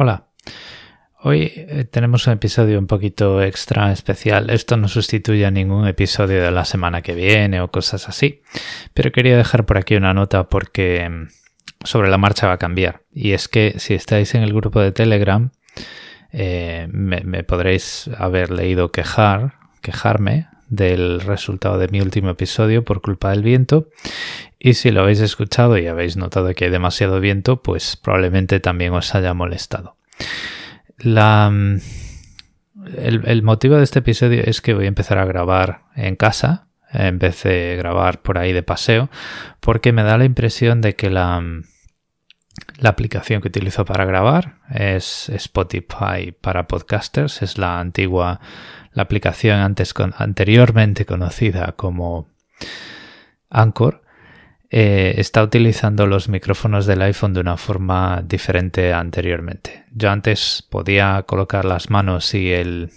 Hola. Hoy eh, tenemos un episodio un poquito extra especial. Esto no sustituye a ningún episodio de la semana que viene o cosas así. Pero quería dejar por aquí una nota porque mm, sobre la marcha va a cambiar. Y es que si estáis en el grupo de Telegram, eh, me, me, podréis haber leído quejar, quejarme del resultado de mi último episodio por culpa del viento. Y si lo habéis escuchado y habéis notado que hay demasiado viento, pues probablemente también os haya molestado. La, mm, el, motivo de este episodio es que voy a empezar a grabar en casa en vez de grabar por ahí de paseo, porque me da la impresión de que la, mm, la aplicación que utilizo para grabar es Spotify para podcasters, es la antigua, la aplicación antes anteriormente conocida como Anchor. Eh, está utilizando los micrófonos del iPhone de una forma diferente anteriormente. Yo antes podía colocar las manos y el,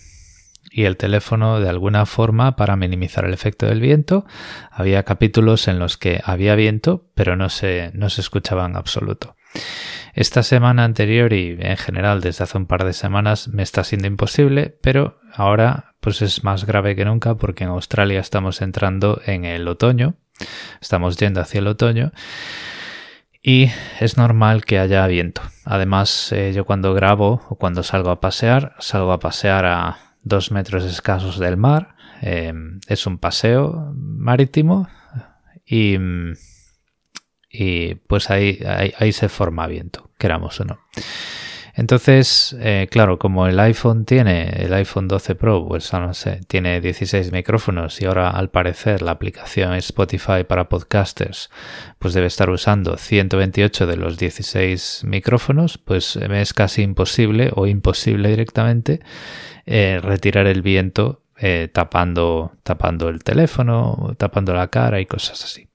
y el teléfono de alguna forma para minimizar el efecto del viento. Había capítulos en los que había viento, pero no se, no se escuchaba en absoluto. Esta semana anterior y en general desde hace un par de semanas me está siendo imposible, pero ahora pues es más grave que nunca porque en Australia estamos entrando en el otoño Estamos yendo hacia el otoño y es normal que haya viento. Además, eh, yo cuando grabo o cuando salgo a pasear, salgo a pasear a dos metros escasos del mar. Em, es un paseo marítimo y, y pues ahí, ahí se forma viento, queramos o no. Entonces, eh, claro, como el iPhone tiene, el iPhone 12 Pro, pues no sé, tiene 16 micrófonos y ahora al parecer la aplicación Spotify para podcasters, pues debe estar usando 128 de los 16 micrófonos, pues me es casi imposible o imposible directamente eh, retirar el viento eh, tapando, tapando el teléfono, tapando la cara y cosas así.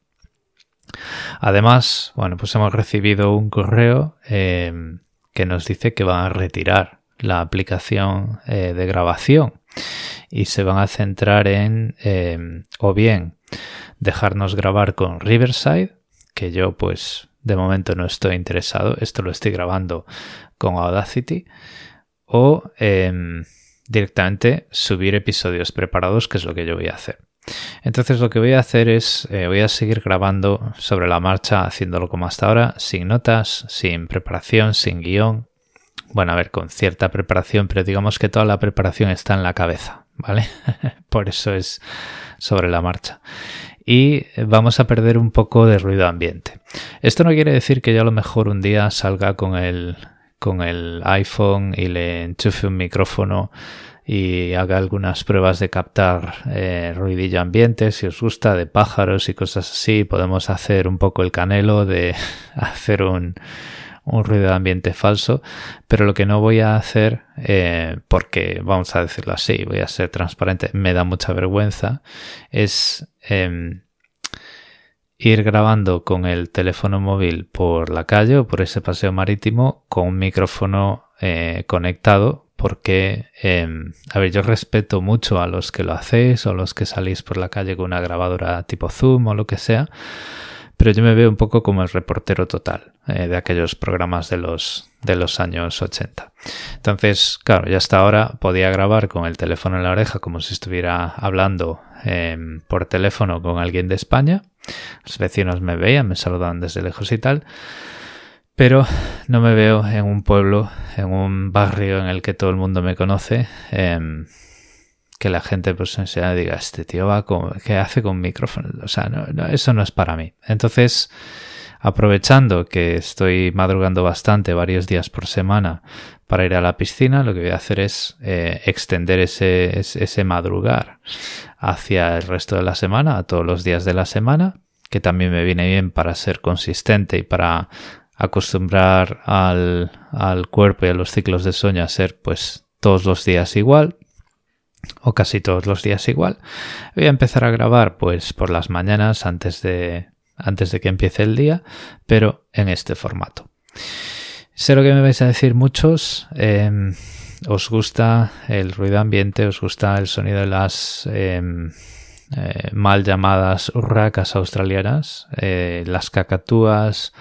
Además, bueno, pues hemos recibido un correo que nos dice que van a retirar la aplicación eh, de grabación y se van a centrar en em, o bien dejarnos grabar con Riverside, que yo pues de momento no estoy interesado, esto lo estoy grabando con Audacity, o directamente subir episodios preparados, que es lo que yo voy a hacer. Entonces lo que voy a hacer es, eh, voy a seguir grabando sobre la marcha, haciéndolo como hasta ahora, sin notas, sin preparación, sin guion. Bueno, a ver, con cierta preparación, pero digamos que toda la preparación está en la cabeza, ¿vale? Por eso es sobre la marcha. Y vamos a perder un poco de ruido ambiente. Esto no quiere decir que yo a lo mejor un día salga con el, con el iPhone y le enchufe un micrófono y haga algunas pruebas de captar eh, ruidillo ambiente, si os gusta, de pájaros y cosas así. Podemos hacer un poco el canelo de hacer un, un ruido de ambiente falso, pero lo que no voy a hacer, eh, porque vamos a decirlo así, voy a ser transparente, me da mucha vergüenza, es em, ir grabando con el teléfono móvil por la calle o por ese paseo marítimo con un micrófono eh, conectado porque, em, a ver, yo respeto mucho a los que lo hacéis o los que salís por la calle con una grabadora tipo Zoom o lo que sea, pero yo me veo un poco como el reportero total eh, de aquellos programas de los, de los años 80. Entonces, claro, ya hasta ahora podía grabar con el teléfono en la oreja como si estuviera hablando em, por teléfono con alguien de España. Los vecinos me veían, me saludaban desde lejos y tal. Pero no me veo en un pueblo, en un barrio en el que todo el mundo me conoce, em, que la gente pues enseña diga, este tío va con, ¿qué hace con micrófono? O sea, no, eso no es para mí. Entonces, aprovechando que estoy madrugando bastante, varios días por semana, para ir a la piscina, lo que voy a hacer es eh, extender ese, ese madrugar hacia el resto de la semana, a todos los días de la semana, que también me viene bien para ser consistente y para acostumbrar al, al, cuerpo y a los ciclos de sueño a ser pues todos los días igual o casi todos los días igual. Voy a empezar a grabar pues por las mañanas antes de antes de que empiece el día, pero en este formato. Sé lo que me vais a decir muchos. Em, os gusta el ruido ambiente, os gusta el sonido de las em, eh, mal llamadas urracas australianas, eh, las cacatúas,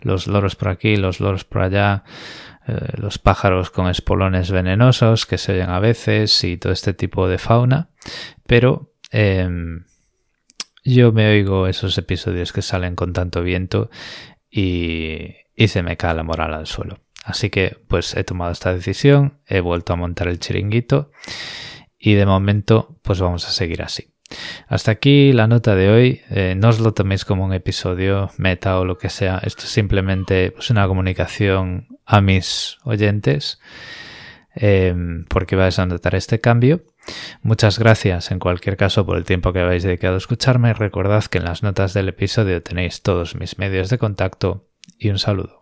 los loros por aquí, los loros por allá, los pájaros con espolones venenosos que se oyen a veces y todo este tipo de fauna, pero em, yo me oigo esos episodios que salen con tanto viento y, se me cae la moral al suelo. Así que pues he tomado esta decisión, he vuelto a montar el chiringuito y de momento pues vamos a seguir así. Hasta aquí la nota de hoy. Eh, no os lo toméis como un episodio meta o lo que sea. Esto es simplemente pues, una comunicación a mis oyentes eh, porque vais a notar este cambio. Muchas gracias en cualquier caso por el tiempo que habéis dedicado a escucharme. Recordad que en las notas del episodio tenéis todos mis medios de contacto y un saludo.